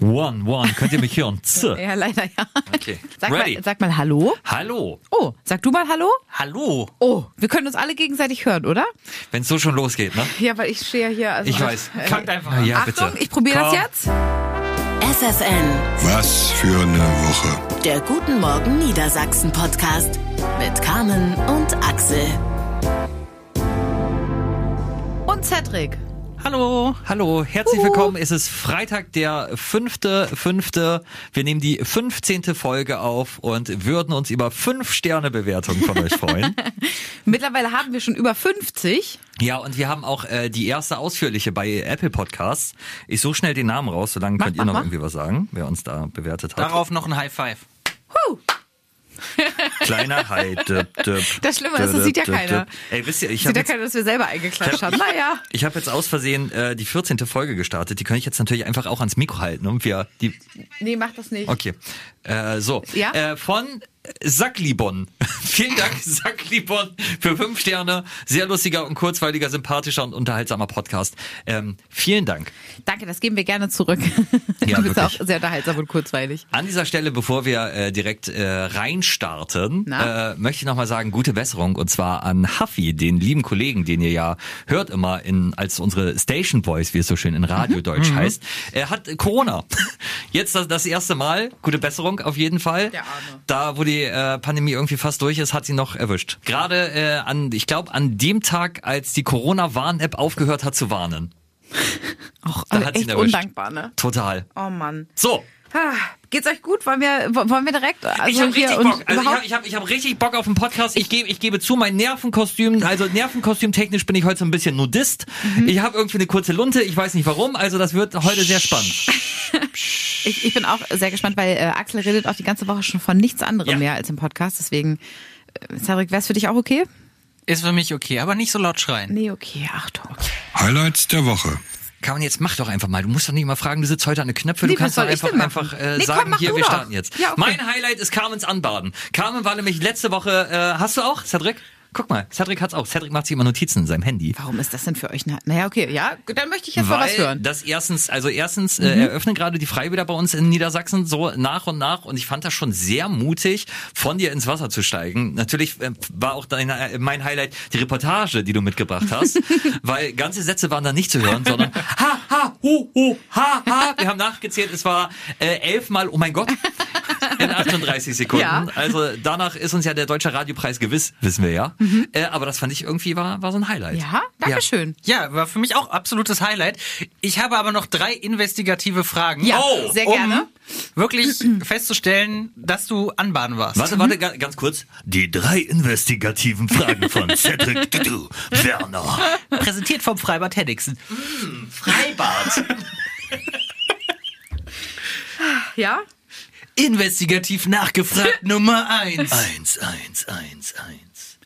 One, one. Könnt ihr mich hören? Z. Ja, leider ja. Okay. Sag Ready. mal, sag mal Hallo. Hallo. Oh, sag du mal Hallo. Hallo. Oh, wir können uns alle gegenseitig hören, oder? Wenn es so schon losgeht, ne? Ja, weil ich stehe ja hier. Also Ich weiß. Fangt einfach an. Ja, Achtung, bitte. ich probiere das jetzt. FFN, Was für eine Woche. der Guten Morgen Niedersachsen Podcast mit Carmen und Axel. Und Cedric. Hallo. Hallo, herzlich willkommen. Es ist Freitag, der fünfte, fünfte. Wir nehmen die 15. Folge auf und würden uns über fünf Sterne Bewertungen von euch freuen. Mittlerweile haben wir schon über 50. Ja, und wir haben auch äh, die erste ausführliche bei Apple Podcasts. Ich suche schnell den Namen raus, solange Mach, könnt ihr mach, noch mach. irgendwie was sagen, wer uns da bewertet hat. Darauf noch ein High Five. Huh. Kleiner Hi. Dip, dip, Das Schlimme ist, das sieht ja keiner. Ey, wisst ihr, ich Sieht habe ja keiner, dass wir selber eingeklatscht haben. Naja. ich hab jetzt aus Versehen äh, die 14. Folge gestartet. Die kann ich jetzt natürlich einfach auch ans Mikro halten. Und wir die Nee, mach das nicht. Okay. Äh, so. Ja? Äh, von Sacklibon. Vielen Dank, Sacklibon, für fünf Sterne. Sehr lustiger und kurzweiliger, sympathischer und unterhaltsamer Podcast. Ähm, vielen Dank. Danke, das geben wir gerne zurück. Ja, du bist wirklich. auch sehr unterhaltsam und kurzweilig. An dieser Stelle, bevor wir äh, direkt äh, reinstarten, äh, möchte ich nochmal sagen, gute Besserung und zwar an Huffy, den lieben Kollegen, den ihr ja hört immer in als unsere Station Voice, wie es so schön in Radiodeutsch heißt. Er hat Corona. Jetzt das, das erste Mal. Gute Besserung auf jeden Fall. Der Arme. Da, wo die äh, Pandemie irgendwie fast durch ist, hat sie noch erwischt. Gerade äh, an, ich glaube, an dem Tag, als die Corona-Warn-App aufgehört hat zu warnen. Auch Da hat sie ihn echt erwischt. undankbar, ne? Total. Oh Mann. So, Ah, Geht's euch gut? Wollen wir, wollen wir direkt? Also ich habe richtig Bock. Also ich habe ich hab, ich hab richtig Bock auf den Podcast. Ich gebe ich gebe zu, mein Nervenkostüm, also Nervenkostüm technisch bin ich heute so ein bisschen Nudist. Mhm. Ich habe irgendwie eine kurze Lunte, ich weiß nicht warum, also das wird heute sehr spannend. Ich, ich bin auch sehr gespannt, weil äh, Axel redet auch die ganze Woche schon von nichts anderem Ja. mehr als im Podcast. Deswegen, äh, Cedric, wär's für dich auch okay? Ist für mich okay, aber nicht so laut schreien. Nee, okay, Achtung. Highlights der Woche. Kann man jetzt mach doch einfach mal. Du musst doch nicht mal fragen, du sitzt heute an den Knöpfe, Nee, du kannst doch einfach einfach äh, Nee, komm, sagen, mach hier wir starten jetzt. Ja, okay. Mein Highlight ist Carmens Anbaden. Carmen war nämlich letzte Woche äh, hast du auch Cedric? Guck mal, Cedric hat's auch. Cedric macht sich immer Notizen in seinem Handy. Warum ist das denn für euch? eine- Naja, okay, ja, dann möchte ich jetzt mal was Weil hören. Mhm. das erstens, also erstens äh, eröffnen gerade die Freibäder bei uns in Niedersachsen so nach und nach und ich fand das schon sehr mutig, von dir ins Wasser zu steigen. Natürlich äh, war auch dein, äh, mein Highlight die Reportage, die du mitgebracht hast, weil ganze Sätze waren da nicht zu hören, sondern ha, ha, hu, hu, ha, ha. Wir haben nachgezählt, es war äh, elfmal, oh mein Gott, in 38 Sekunden. Ja. Also danach ist uns ja der Deutsche Radiopreis gewiss, wissen wir ja. Äh, aber das fand ich irgendwie war, war so ein Highlight. Mhm. Ja, danke schön. Ja, war für mich auch absolutes Highlight. Ich habe aber noch drei investigative Fragen. Ja, Oh, sehr um gerne. wirklich festzustellen, dass du anbaden warst. Warte, warte, ga- ganz kurz. Die drei investigativen Fragen von Cedric Dudu Werner. Präsentiert vom Freibad Henningsen. Freibad. Ja? Investigativ nachgefragt Nummer eins. Eins, eins, eins, eins.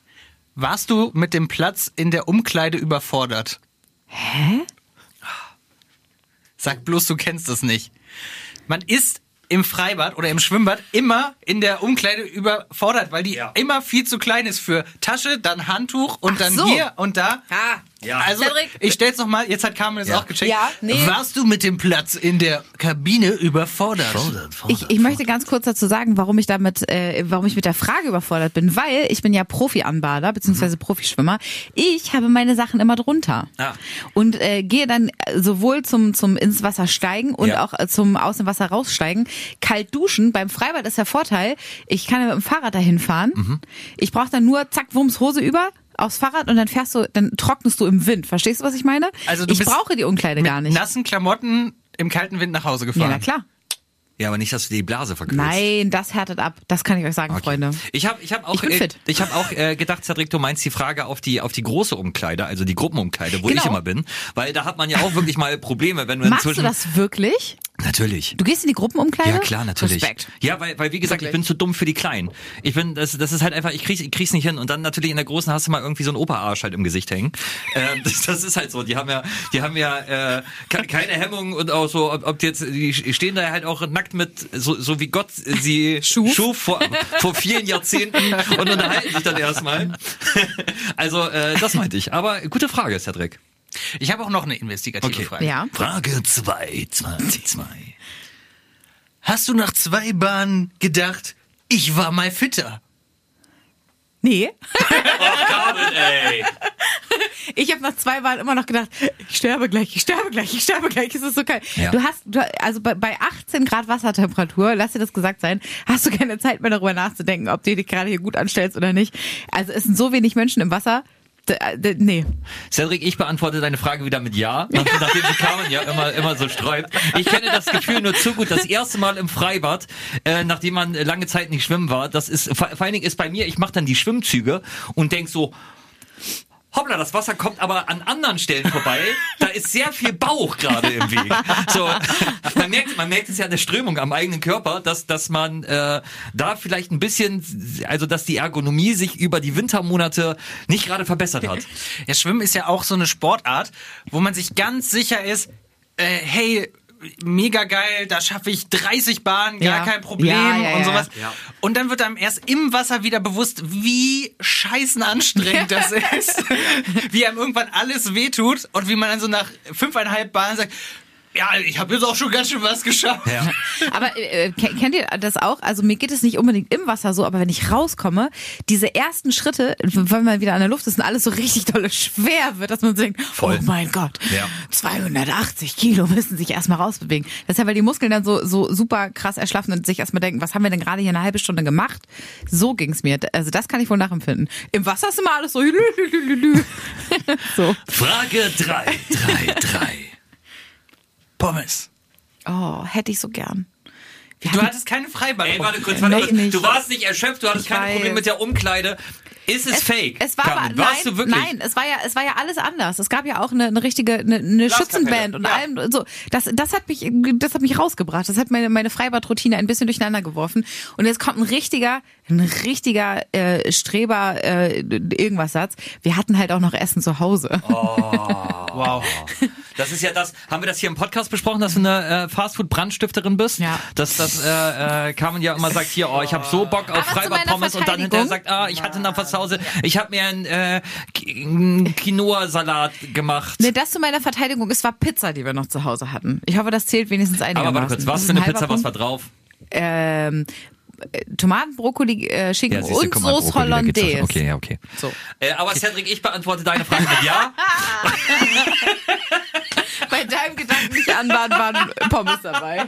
Warst du mit dem Platz in der Umkleide überfordert? Hä? Sag bloß, du kennst das nicht. Man ist im Freibad oder im Schwimmbad immer in der Umkleide überfordert, weil die Ja. immer viel zu klein ist für Tasche, dann Handtuch und Ach dann so. hier und da. Ah, Ja. Also, Cedric. ich stell's noch mal, jetzt hat Carmen es Ja. auch gecheckt. Ja, nee. Warst du mit dem Platz in der Kabine überfordert? Ich, ich möchte ganz kurz dazu sagen, warum ich damit, äh, warum ich mit der Frage überfordert bin, weil ich bin ja Profi-Anbader Mhm. beziehungsweise Profischwimmer. Ich habe meine Sachen immer drunter Ah. und äh, gehe dann äh, sowohl zum zum ins Wasser steigen und Ja. auch äh, zum aus dem Wasser raussteigen. Kalt duschen beim Freibad ist der Vorteil, ich kann ja mit dem Fahrrad dahin fahren. Mhm. Ich brauche dann nur zack Wumms Hose über aufs Fahrrad und dann fährst du, dann trocknest du im Wind. Verstehst du, was ich meine? Also du ich brauche die Umkleide gar nicht. nassen Klamotten im kalten Wind nach Hause Ja, gefahren. na klar. Ja, aber nicht, dass du die Blase verkürzt. Nein, das härtet ab. Das kann ich euch sagen, Freunde. Ich habe ich hab auch, Ich äh, ich hab auch äh, gedacht, Cedric, du meinst die Frage auf die, auf die große Umkleide, also die Gruppenumkleide, wo Genau. ich immer bin. Weil da hat man ja auch wirklich mal Probleme, wenn du Machst du inzwischen. das wirklich? Natürlich. Du gehst in die Gruppenumkleide? Ja, klar, natürlich. Respekt. Ja, weil, weil wie gesagt, Wirklich. ich bin zu dumm für die Kleinen. Ich bin, das, das ist halt einfach, ich krieg's, ich krieg's nicht hin. Und dann natürlich in der Großen hast du mal irgendwie so einen Operarsch halt im Gesicht hängen. Ähm, das, das ist halt so. Die haben ja, die haben ja äh, ke- keine Hemmung und auch so, ob, ob die jetzt, die stehen da halt auch nackt mit, so, so wie Gott sie Schuf. vor, vor vielen Jahrzehnten und unterhalten sich dann erstmal. Also, äh, das meinte ich. Aber gute Frage, Cedric. Ich habe auch noch eine investigative Okay. Frage. Ja. Frage zwei, zwei, zwei. Hast du nach zwei Bahnen gedacht, ich war mal fitter? Nee. Carmen, ey. Ich habe nach zwei Wahlen immer noch gedacht, ich sterbe gleich, ich sterbe gleich, ich sterbe gleich. Es ist so kalt. Ja. Du hast, du, also bei, bei 18 Grad Wassertemperatur, lass dir das gesagt sein, hast du keine Zeit mehr darüber nachzudenken, ob du dich gerade hier gut anstellst oder nicht. Also es sind so wenig Menschen im Wasser. D nee. Cedric, ich beantworte deine Frage wieder mit Ja, nach, nachdem sie Carmen ja immer, immer so sträubt. Ich kenne das Gefühl nur zu gut. Das erste Mal im Freibad, äh, nachdem man lange Zeit nicht schwimmen war, das ist, vor, vor allen Dingen ist bei mir, ich mache dann die Schwimmzüge und denk so, Hoppla, das Wasser kommt aber an anderen Stellen vorbei. Da ist sehr viel Bauch gerade im Weg. So, man merkt, man merkt es ja an der Strömung am eigenen Körper, dass, dass man äh, da vielleicht ein bisschen, also dass die Ergonomie sich über die Wintermonate nicht gerade verbessert hat. Ja, Schwimmen ist ja auch so eine Sportart, wo man sich ganz sicher ist, äh, hey, mega geil, da schaffe ich 30 Bahnen, gar Ja. kein Problem Ja, ja, und sowas. Ja. Und dann wird einem erst im Wasser wieder bewusst, wie scheißen anstrengend das ist, wie einem irgendwann alles wehtut und wie man dann so nach fünfeinhalb Bahnen sagt, ja, ich habe jetzt auch schon ganz schön was geschafft. Ja. Aber äh, ke- kennt ihr das auch? Also mir geht es nicht unbedingt im Wasser so, aber wenn ich rauskomme, diese ersten Schritte, wenn man wieder an der Luft ist und alles so richtig dolle schwer wird, dass man denkt, Voll. oh mein Gott, Ja. 280 Kilo müssen sich erstmal rausbewegen. Deshalb, weil die Muskeln dann so, so super krass erschlaffen und sich erstmal denken, was haben wir denn gerade hier eine halbe Stunde gemacht? So ging's mir. Also das kann ich wohl nachempfinden. Im Wasser ist immer alles so, lü, lü, lü, lü, lü. so. Frage 3, 3, 3. Pommes. Oh, hätte ich so gern. Wir Du hattest keine Freibahn. Ey, warte kurz, Nee, warte kurz. nicht. Du warst nicht erschöpft, du hattest Ich keine weiß. Probleme mit der Umkleide. Ist es, fake? Es war Carmen? aber, Warst nein, du wirklich? nein, es war ja, es war ja alles anders. Es gab ja auch eine, eine richtige, eine, eine. Schützenband und Ja. allem und so. Das, das hat mich, das hat mich rausgebracht. Das hat meine, meine Freibadroutine ein bisschen durcheinander geworfen. Und jetzt kommt ein richtiger, ein richtiger äh, Streber äh, irgendwas Satz. Wir hatten halt auch noch Essen zu Hause. Wow. Das ist ja das, haben wir das hier im Podcast besprochen, dass du eine äh, Fastfood-Brandstifterin bist? Ja. Dass das äh, äh, Carmen ja immer sagt, hier, oh, ich habe so Bock auf Freibad-Pommes und dann hinterher sagt, ah, ich hatte noch was zu Hause. Ich habe mir einen äh, einen Quinoa-Salat gemacht. Ne, das zu meiner Verteidigung, es war Pizza, die wir noch zu Hause hatten. Ich hoffe, das zählt wenigstens Aber einigermaßen. warte kurz, was für eine ein halber Pizza, was Punkt. war drauf? Ähm, äh, Tomaten, Brokkoli, äh, Schinken du, und Sauce geht's Hollandaise. Okay, ja, okay. So. Äh, aber Cedric, ich beantworte deine Frage mit Ja. Bei deinem Gedanken nicht anbahnen waren Pommes dabei.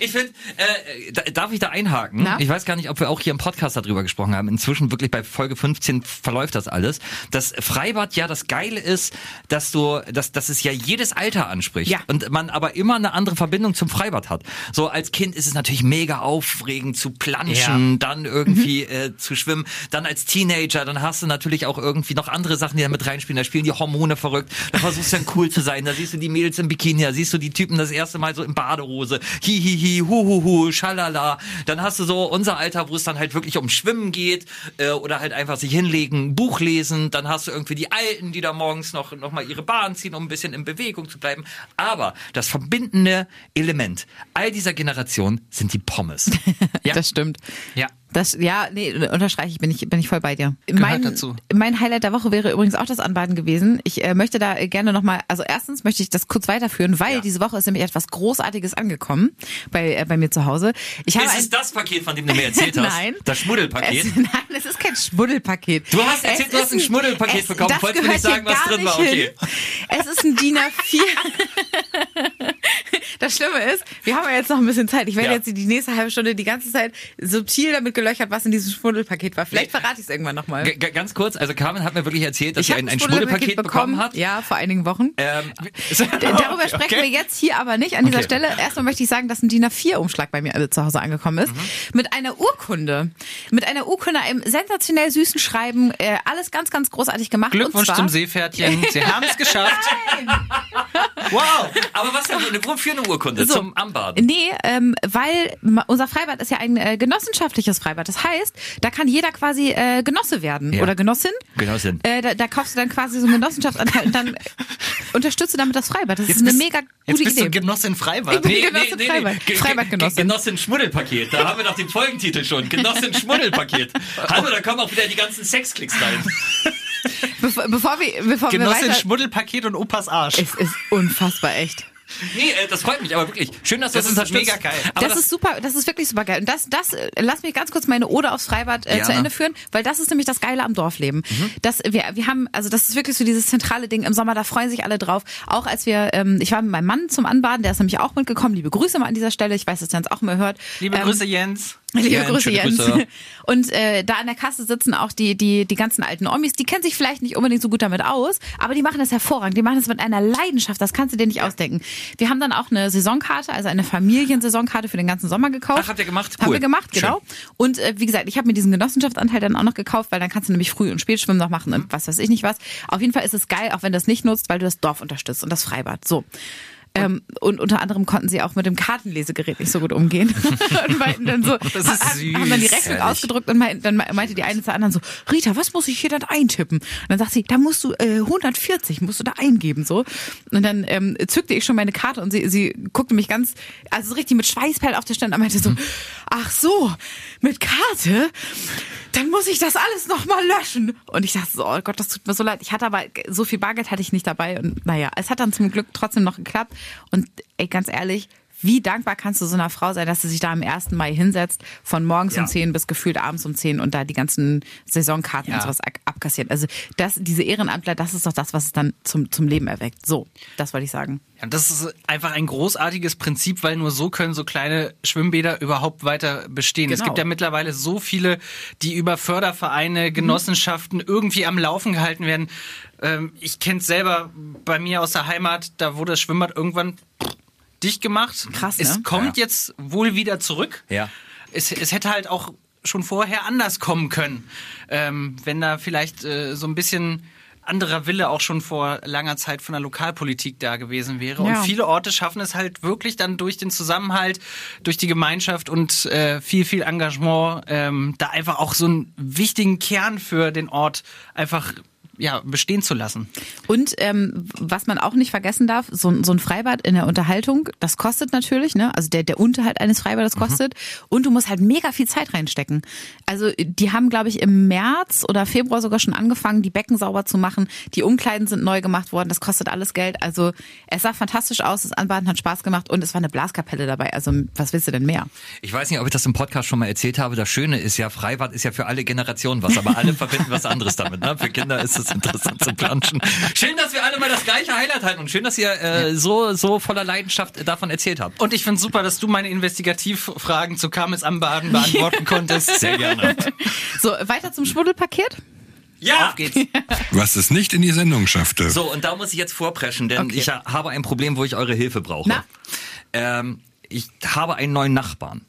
Ich finde, äh, da- darf ich da einhaken? Na? Ich weiß gar nicht, ob wir auch hier im Podcast darüber gesprochen haben. Inzwischen wirklich bei Folge 15 verläuft das alles. Das Freibad ja das Geile ist, dass du, dass, dass es ja jedes Alter anspricht. Ja. Und man aber immer eine andere Verbindung zum Freibad hat. So als Kind ist es natürlich mega aufregend zu planschen, dann irgendwie äh, zu schwimmen. Dann als Teenager, dann hast du natürlich auch irgendwie noch andere Sachen, die da mit reinspielen. Da spielen die Hormone verrückt. Da versuchst du dann cool zu sein. Da siehst du die Mädels im Bikini, da siehst du die Typen das erste Mal so in Badehose. Hi, hi, hi, hu, hu, hu, schalala. Dann hast du so unser Alter, wo es dann halt wirklich um Schwimmen geht äh, oder halt einfach sich hinlegen, Buch lesen. Dann hast du irgendwie die Alten, die da morgens noch, noch mal ihre Bahn ziehen, um ein bisschen in Bewegung zu bleiben. Aber das verbindende Element all dieser Generation sind die Pommes. Ja. Das stimmt. Ja. Das, ja, nee, unterstreiche ich, bin ich, bin ich voll bei dir. Gehört mein, dazu. mein Highlight der Woche wäre übrigens auch das Anbaden gewesen. Ich äh, möchte da äh, gerne nochmal, also erstens möchte ich das kurz weiterführen, weil diese Woche ist nämlich etwas Großartiges angekommen bei, äh, bei mir zu Hause. Ich habe Ist es das Paket, von dem du mir erzählt hast? Nein. Das Schmuddelpaket? Es, nein, es ist kein Schmuddelpaket. Du hast erzählt, Es du hast ein Schmuddelpaket es- bekommen. das Wolltest mir nicht sagen, was drin war. Okay. Es ist ein DIN A4. Das Schlimme ist, wir haben ja jetzt noch ein bisschen Zeit. Ich werde Ja. jetzt die nächste halbe Stunde die ganze Zeit subtil damit gelöchert, was in diesem Schmuddelpaket war. Vielleicht verrate ich es irgendwann nochmal. Ganz kurz, also Carmen hat mir wirklich erzählt, dass Ich sie ein, ein Schmuddelpaket bekommen hat. Ja, vor einigen Wochen. Ähm, Darüber sprechen wir jetzt hier aber nicht an dieser Okay. Stelle. Erstmal möchte ich sagen, dass ein DIN A4-Umschlag bei mir alle zu Hause angekommen ist. Mhm. Mit einer Urkunde. Mit einer Urkunde, einem sensationell süßen Schreiben. Äh, alles ganz, ganz großartig gemacht. Glückwunsch zum Seepferdchen. Sie haben es geschafft. wow. Aber was denn eine, wofür eine Urkunde? So. Zum Anbaden? Nee, ähm, weil unser Freibad ist ja ein äh, genossenschaftliches Freibad. Das heißt, da kann jeder quasi äh, Genosse werden Ja. oder Genossin. Genossin. Äh, da, da kaufst du dann quasi so einen Genossenschaftsanteil und dann unterstützt du damit das Freibad. Das ist eine bist- mega Jetzt gute bist Idee. du Genossin Freibad. Ich bin- Genossin Freibad. Ge- ge- Freibadgenossin. Ge- Genossin Schmuddelpaket. Da haben wir doch den Folgentitel schon. Genossin Schmuddelpaket. Hallo, da kommen auch wieder die ganzen Sexklicks rein. Bevor, bevor wir, bevor wir Genossin weiter... Schmuddelpaket und Opas Arsch. Es ist unfassbar echt. Nee, äh, das freut mich, aber wirklich. Schön, dass du Das das, ist unterstützt. mega geil. Aber das, ist super, das ist wirklich super geil. Und das, das, äh, lass mich ganz kurz meine Ode aufs Freibad äh, zu. Ende führen, weil das ist nämlich das Geile am Dorfleben. Das, wir, wir haben, also das ist wirklich so dieses zentrale Ding im Sommer, da freuen sich alle drauf. Auch als wir, ähm, ich war mit meinem Mann zum Anbaden, der ist nämlich auch mitgekommen. Liebe Grüße mal an dieser Stelle. Ich weiß, dass Jens auch mal hört. Liebe Ähm, Grüße, Jens. Liebe Jens, Grüße, Jens. Grüße. Und äh, da an der Kasse sitzen auch die, die, die ganzen alten Omis, die kennen sich vielleicht nicht unbedingt so gut damit aus, aber die machen das hervorragend. Die machen das mit einer Leidenschaft, das kannst du dir nicht ausdenken. Wir haben dann auch eine Saisonkarte, also eine Familiensaisonkarte für den ganzen Sommer gekauft. Ach, habt ihr gemacht? Haben Cool. wir gemacht, Schön. genau. Und äh, wie gesagt, ich habe mir diesen Genossenschaftsanteil dann auch noch gekauft, weil dann kannst du nämlich Früh- und Spätschwimmen noch machen und was weiß ich nicht was. Auf jeden Fall ist es geil, auch wenn du das nicht nutzt, weil du das Dorf unterstützt und das Freibad. So. Ähm, und unter anderem konnten sie auch mit dem Kartenlesegerät nicht so gut umgehen. und meinten dann so, Das ist ha- haben dann die süß, Rechnung ehrlich. ausgedruckt und meinten, dann meinte die eine zur anderen so, Rita, was muss ich hier dann eintippen? Und dann sagt sie, da musst du äh, 140 musst du da eingeben so. Und dann ähm, zückte ich schon meine Karte und sie, sie guckte mich ganz, also so richtig mit Schweißperlen auf der Stirn und meinte so, ach so, mit Karte? Dann muss ich das alles nochmal löschen. Und ich dachte so, oh Gott, das tut mir so leid. Ich hatte aber, so viel Bargeld hatte ich nicht dabei. Und naja, es hat dann zum Glück trotzdem noch geklappt. Und ey, ganz ehrlich, wie dankbar kannst du so einer Frau sein, dass sie sich da am 1. Mai hinsetzt, von morgens Ja. um 10 bis gefühlt abends um 10 und da die ganzen Saisonkarten Ja. und sowas ab- abkassiert. Also das, diese Ehrenamtler, das ist doch das, was es dann zum, zum Leben erweckt. So, das wollte ich sagen. Ja, das ist einfach ein großartiges Prinzip, weil nur so können so kleine Schwimmbäder überhaupt weiter bestehen. Es Genau. gibt ja mittlerweile so viele, die über Fördervereine, Genossenschaften irgendwie am Laufen gehalten werden. Ähm, ich kenne es selber bei mir aus der Heimat, da wurde das Schwimmbad irgendwann dicht gemacht. Krass, ne? Es kommt jetzt wohl wieder zurück. Ja. Es, es hätte halt auch schon vorher anders kommen können, ähm, wenn da vielleicht äh, so ein bisschen anderer Wille auch schon vor langer Zeit von der Lokalpolitik da gewesen wäre. Ja. Und viele Orte schaffen es halt wirklich dann durch den Zusammenhalt, durch die Gemeinschaft und äh, viel, viel Engagement, ähm, da einfach auch so einen wichtigen Kern für den Ort einfach ja, bestehen zu lassen. Und ähm, was man auch nicht vergessen darf, so, ein- so ein Freibad in der Unterhaltung, das kostet natürlich, ne? Also der, der Unterhalt eines Freibades kostet. Und du musst halt mega viel Zeit reinstecken. Also die haben, glaube ich, im März oder Februar sogar schon angefangen, die Becken sauber zu machen. Die Umkleiden sind neu gemacht worden, das kostet alles Geld. Also es sah fantastisch aus, das Anbaden hat Spaß gemacht und es war eine Blaskapelle dabei. Also was willst du denn mehr? Ich weiß nicht, ob ich das im Podcast schon mal erzählt habe. Das Schöne ist ja, Freibad ist ja für alle Generationen was, aber alle verbinden was anderes damit. Ne? Für Kinder ist es interessant zu planschen. Schön, dass wir alle mal das gleiche Highlight halten und schön, dass ihr äh, so, so voller Leidenschaft davon erzählt habt. Und ich finde super, dass du meine Investigativfragen zu Kames am Baden beantworten konntest. Sehr gerne. So, weiter zum Schmuddelpaket? Ja! Auf geht's. Was es nicht in die Sendung schaffte. So, und da muss ich jetzt vorpreschen, denn Okay. ich habe ein Problem, wo ich eure Hilfe brauche. Na? Ähm, ich habe einen neuen Nachbarn.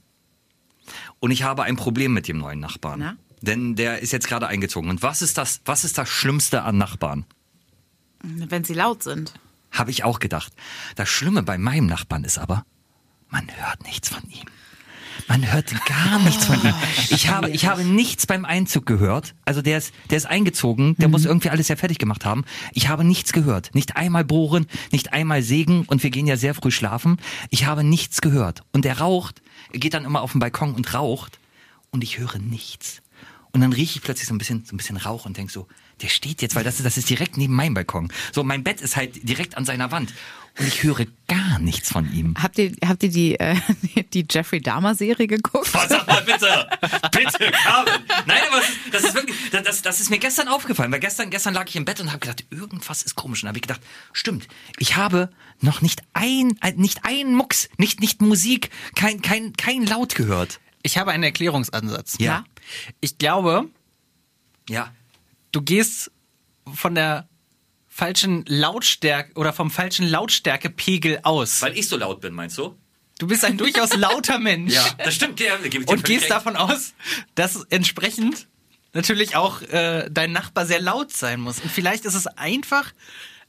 Und ich habe ein Problem mit dem neuen Nachbarn. Na? Denn der ist jetzt gerade eingezogen. Und was ist das, was ist das Schlimmste an Nachbarn? Wenn sie laut sind. Habe ich auch gedacht. Das Schlimme bei meinem Nachbarn ist aber, man hört nichts von ihm. Man hört gar nichts von ihm. Ich habe, ich habe nichts beim Einzug gehört. Also der ist, der ist eingezogen, der muss irgendwie alles ja fertig gemacht haben. Ich habe nichts gehört. Nicht einmal bohren, nicht einmal sägen und wir gehen ja sehr früh schlafen. Ich habe nichts gehört. Und er raucht, er geht dann immer auf den Balkon und raucht und ich höre nichts. Und dann rieche ich plötzlich so ein bisschen, so ein bisschen Rauch und denke so, der steht jetzt, weil das ist, das ist direkt neben meinem Balkon. So, mein Bett ist halt direkt an seiner Wand. Und ich höre gar nichts von ihm. Habt ihr, habt ihr die, äh, die Jeffrey Dahmer Serie geguckt? Oh, sag mal bitte, bitte, Carmen. Nein, aber das ist, das ist wirklich, das- das, ist mir gestern aufgefallen, weil gestern, gestern lag ich im Bett und habe gedacht, irgendwas ist komisch. Und habe ich gedacht, stimmt, ich habe noch nicht ein, ein- nicht ein Mucks, nicht, nicht Musik, kein, kein, kein Laut gehört. Ich habe einen Erklärungsansatz. Ja. Ich glaube, Ja. du gehst von der falschen Lautstärke oder vom falschen Lautstärkepegel aus. Weil ich so laut bin, meinst du? Du bist ein durchaus lauter Mensch. Ja, das stimmt. Ja, da Und gehst recht. davon aus, dass entsprechend natürlich auch äh, dein Nachbar sehr laut sein muss. Und vielleicht ist es einfach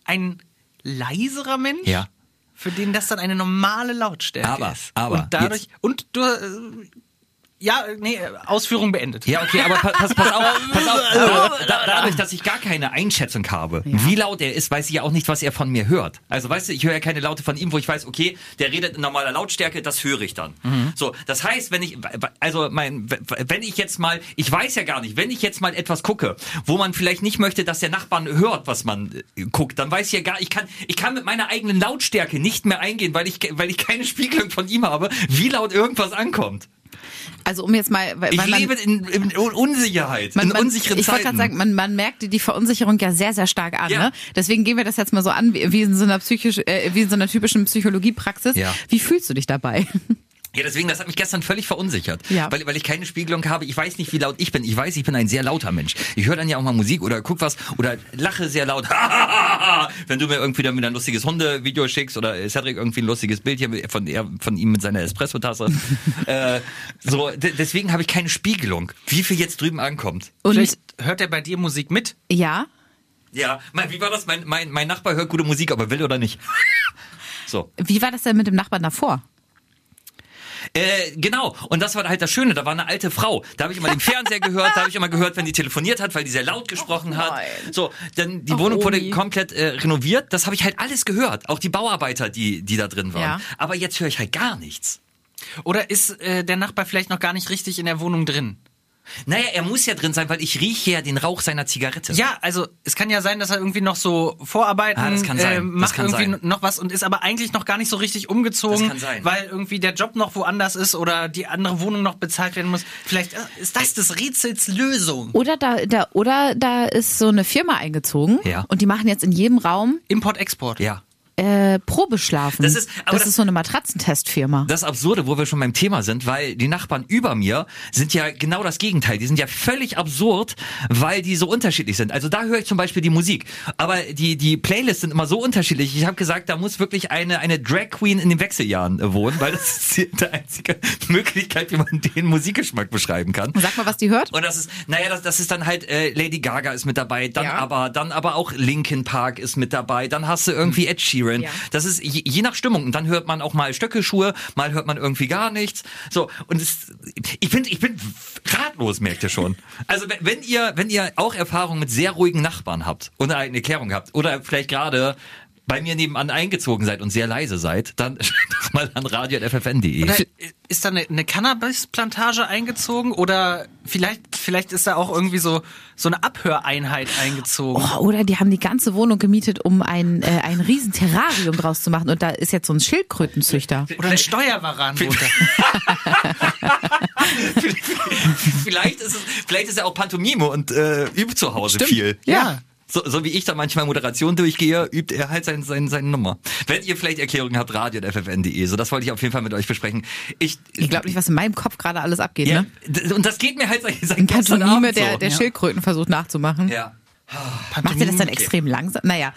ein leiserer Mensch, Ja. für den das dann eine normale Lautstärke Aber, ist. aber, und dadurch jetzt- und du äh, Ja, nee, Ausführung beendet. Ja, okay, aber pa- pass, pass auf, pass auf. Da, da, dadurch, dass ich gar keine Einschätzung habe, wie laut er ist, weiß ich ja auch nicht, was er von mir hört. Also weißt du, ich höre ja keine Laute von ihm, wo ich weiß, okay, der redet in normaler Lautstärke, das höre ich dann. So, das heißt, wenn ich, also mein, wenn ich jetzt mal, ich weiß ja gar nicht, wenn ich jetzt mal etwas gucke, wo man vielleicht nicht möchte, dass der Nachbarn hört, was man äh, guckt, dann weiß ich ja gar, ich kann, ich kann mit meiner eigenen Lautstärke nicht mehr eingehen, weil ich, weil ich keine Spiegelung von ihm habe, wie laut irgendwas ankommt. Also um jetzt mal, weil Ich man, lebe in, in Unsicherheit, man, in man, unsicheren ich wollte Zeiten. gerade sagen, man, man merkt die Verunsicherung ja sehr, sehr stark an. Ja. Ne? Deswegen gehen wir das jetzt mal so an, wie, wie in so einer psychisch, äh, wie in so einer typischen Psychologiepraxis. Ja. Wie fühlst du dich dabei? Ja, deswegen, das hat mich gestern völlig verunsichert. Ja. Weil, weil ich keine Spiegelung habe. Ich weiß nicht, wie laut ich bin. Ich weiß, ich bin ein sehr lauter Mensch. Ich höre dann ja auch mal Musik oder guck was oder lache sehr laut. Wenn du mir irgendwie dann wieder ein lustiges Hundevideo schickst oder Cedric irgendwie ein lustiges Bild hier von, er, von ihm mit seiner Espresso-Tasse. äh, so, de- deswegen habe ich keine Spiegelung, wie viel jetzt drüben ankommt. Und Vielleicht hört er bei dir Musik mit. ja, Ja, mein, wie war das? Mein, mein, mein Nachbar hört gute Musik, ob er will oder nicht. So. wie war das denn mit dem Nachbarn davor? Äh, genau. Und das war halt das Schöne. Da war eine alte Frau. Da habe ich immer den Fernseher gehört. Da habe ich immer gehört, wenn die telefoniert hat, weil die sehr laut gesprochen hat. nein. So, dann die Och, Wohnung wurde Omi. komplett äh, renoviert. Das habe ich halt alles gehört. Auch die Bauarbeiter, die die da drin waren. Ja. Aber jetzt höre ich halt gar nichts. Oder ist äh, der Nachbar vielleicht noch gar nicht richtig in der Wohnung drin? Naja, er muss ja drin sein, weil ich rieche ja den Rauch seiner Zigarette. Ja, also es kann ja sein, dass er irgendwie noch so Vorarbeiten Ah, das kann sein. Äh, Das macht kann irgendwie sein. noch was und ist aber eigentlich noch gar nicht so richtig umgezogen, Das kann sein. weil irgendwie der Job noch woanders ist oder die andere Wohnung noch bezahlt werden muss. Vielleicht äh, ist das des Rätsels Lösung. Oder da, da, oder da ist so eine Firma eingezogen Ja. und die machen jetzt in jedem Raum Import-Export. Ja. Äh, Probeschlafen. Das ist- aber das, das- ist so eine Matratzentestfirma. Das Absurde, wo wir schon beim Thema sind, weil die Nachbarn über mir sind ja genau das Gegenteil. Die sind ja völlig absurd, weil die so unterschiedlich sind. Also da höre ich zum Beispiel die Musik. Aber die, die Playlists sind immer so unterschiedlich. Ich habe gesagt, da muss wirklich eine, eine Drag Queen in den Wechseljahren äh, wohnen, weil das ist die die einzige Möglichkeit, wie man den Musikgeschmack beschreiben kann. Sag mal, was die hört. Und das ist, naja, das, das ist dann halt, äh, Lady Gaga ist mit dabei, dann Ja. aber, dann aber auch Linkin Park ist mit dabei, dann hast du irgendwie Ed Sheeran. Ja. Das ist je, je nach Stimmung. Und dann hört man auch mal Stöckelschuhe, mal hört man irgendwie gar nichts. So, und es, ich bin, ich bin ratlos, merkt ihr schon. Also wenn- ihr, wenn ihr auch Erfahrung mit sehr ruhigen Nachbarn habt und eine Erklärung habt oder vielleicht gerade bei mir nebenan eingezogen seid und sehr leise seid, dann schreibt doch mal an radio.ffn.de. Oder ist da eine, eine Cannabis-Plantage eingezogen oder vielleicht, vielleicht ist da auch irgendwie so, so eine Abhöreinheit eingezogen. Oh, oder die haben die ganze Wohnung gemietet, um ein, äh, ein riesen Terrarium draus zu machen. Und da ist jetzt so ein Schildkrötenzüchter. Oder ein Steuerwaran vielleicht ist es, vielleicht ist er auch Pantomime und äh, übt zu Hause Stimmt. viel. Ja. So, so wie ich da manchmal Moderation durchgehe, übt er halt sein, sein, seine Nummer. Wenn ihr vielleicht Erklärungen habt, radio.ffn.de. So, das wollte ich auf jeden Fall mit euch besprechen. Ich, Ich glaube nicht, was in meinem Kopf gerade alles abgeht, ja, ne? und das geht mir halt seit, seit Ein gestern Abend der, so. der Schildkröten versucht nachzumachen. Ja. Macht ihr das dann extrem langsam? Naja,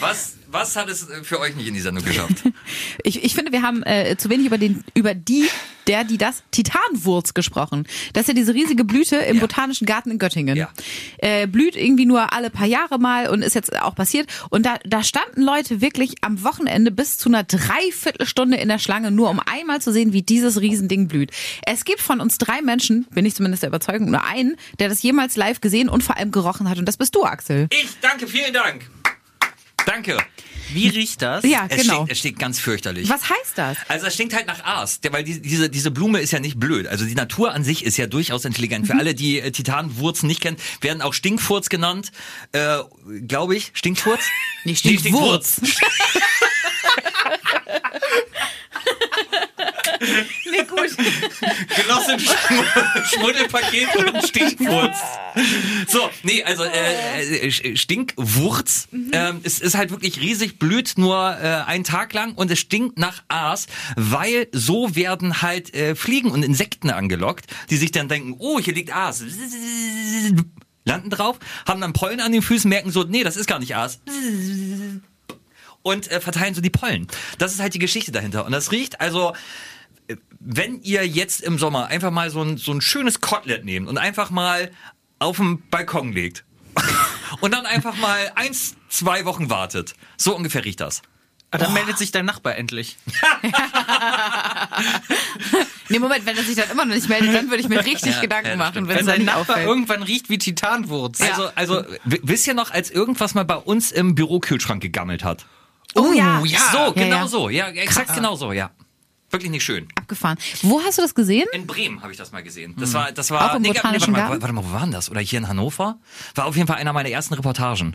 Was, was hat es äh, für euch nicht in die Sendung geschafft? ich, ich finde, wir haben äh, zu wenig über den über die, der, die das Titanwurz gesprochen. Das ist ja diese riesige Blüte im Ja. Botanischen Garten in Göttingen. Ja. Äh, blüht irgendwie nur alle paar Jahre mal und ist jetzt auch passiert. Und da, da standen Leute wirklich am Wochenende bis zu einer Dreiviertelstunde in der Schlange, nur um einmal zu sehen, wie dieses Riesending blüht. Es gibt von uns drei Menschen, bin ich zumindest der Überzeugung, nur einen, der das jemals live gesehen und vor allem gerochen hat. Und das bist du, Axel. Ich danke, vielen Dank. Danke. Wie riecht das? Ja, Es, genau. stinkt, es stinkt ganz fürchterlich. Was heißt das? Also es stinkt halt nach Aas, weil die, diese, diese Blume ist ja nicht blöd. Also die Natur an sich ist ja durchaus intelligent. Mhm. Für alle, die äh, Titanwurzen nicht kennen, werden auch Stinkfurz genannt. Äh, Glaube ich. Stinkfurz? Nee, Stinkwurz. Nee, gut. Genossen Schm- Schmuddelpaket und Stinkfurz. So, nee, also äh, äh, Stinkwurz. Ähm, es ist halt wirklich riesig, blüht nur äh, einen Tag lang und es stinkt nach Aas, weil so werden halt äh, Fliegen und Insekten angelockt, die sich dann denken, oh, hier liegt Aas. Landen drauf, haben dann Pollen an den Füßen, merken so, nee, das ist gar nicht Aas und äh, verteilen so die Pollen. Das ist halt die Geschichte dahinter. Und das riecht also, wenn ihr jetzt im Sommer einfach mal so ein, so ein schönes Kotelett nehmt und einfach mal auf dem Balkon legt und dann einfach mal eins, zwei Wochen wartet. So ungefähr riecht das. Ah, dann meldet sich dein Nachbar endlich. Nee, Moment, wenn er sich dann immer noch nicht meldet, dann würde ich mir richtig Ja, Gedanken ja, machen, wenn es Wenn nicht Nachbar auffällt. irgendwann riecht wie Titanwurz. Also, also, w- wisst ihr noch, als irgendwas mal bei uns im Bürokühlschrank gegammelt hat? Oh ja. ja. So, Ja, genau ja. so. Ja, exakt genau so, ja. Wirklich nicht schön. Abgefahren. Wo hast du das gesehen? In Bremen habe ich das mal gesehen. Das war, das war, Auch im nee, Botanischen warte, mal, Garten? warte mal, wo war denn das? Oder hier in Hannover? War auf jeden Fall einer meiner ersten Reportagen.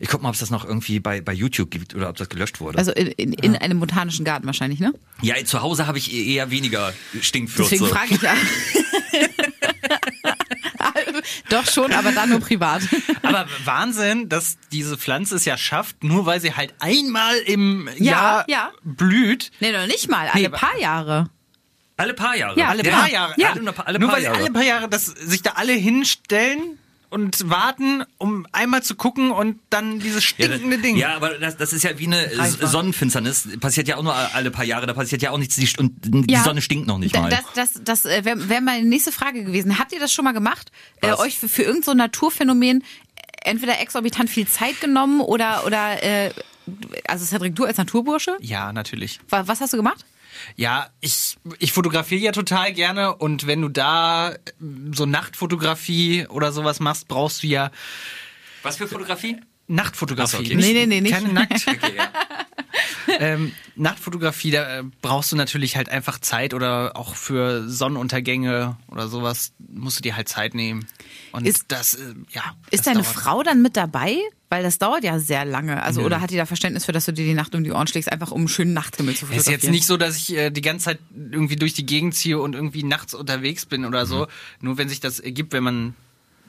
Ich guck mal, ob es das noch irgendwie bei, bei YouTube gibt oder ob das gelöscht wurde. Also in, in, in einem botanischen Garten wahrscheinlich, ne? ja, zu Hause habe ich eher weniger Stinkfürze. Deswegen frage ich ja. Doch schon, aber dann nur privat. Aber Wahnsinn, dass diese Pflanze es ja schafft, nur weil sie halt einmal im Ja, Jahr ja. blüht. Nee, noch nicht mal. Alle aber- paar Jahre. Alle paar Jahre. Ja, Alle Ja. paar Jahre. Ja. Alle, alle nur paar weil sie Jahre. alle paar Jahre das, sich da alle hinstellen und warten, um einmal zu gucken und dann dieses Ja, stinkende das- Ding. Ja, aber das, das ist ja wie eine Greifbar. Sonnenfinsternis. Passiert ja auch nur alle paar Jahre. Da passiert ja auch nichts. Die, und die Ja. Sonne stinkt noch nicht mal. Das, das, das äh, wäre wär meine nächste Frage gewesen. Habt ihr das schon mal gemacht? Äh, euch für, für irgendein so Naturphänomen entweder exorbitant viel Zeit genommen oder, oder äh, also Cedric, du als Naturbursche? Ja, natürlich. Wa- Was hast du gemacht? Ja, ich, ich fotografiere ja total gerne und wenn du da äh, so Nachtfotografie oder sowas machst, brauchst du ja Was für Fotografie? Nachtfotografie. Ach so, okay. Nicht- Nee, nee, nee, nicht. Keine Nackt. Okay, ja. Ähm, Nachtfotografie, da äh, brauchst du natürlich halt einfach Zeit oder auch für Sonnenuntergänge oder sowas musst du dir halt Zeit nehmen. Und Ist- das, äh, ja. Ist das deine dauert. Frau dann mit dabei? Weil das dauert ja sehr lange. Also, oder hat die da Verständnis für, dass du dir die Nacht um die Ohren schlägst, einfach um einen schönen Nachthimmel zu Es ist fotografieren? jetzt nicht so, dass ich äh, die ganze Zeit irgendwie durch die Gegend ziehe und irgendwie nachts unterwegs bin oder so. Nur wenn sich das ergibt, wenn man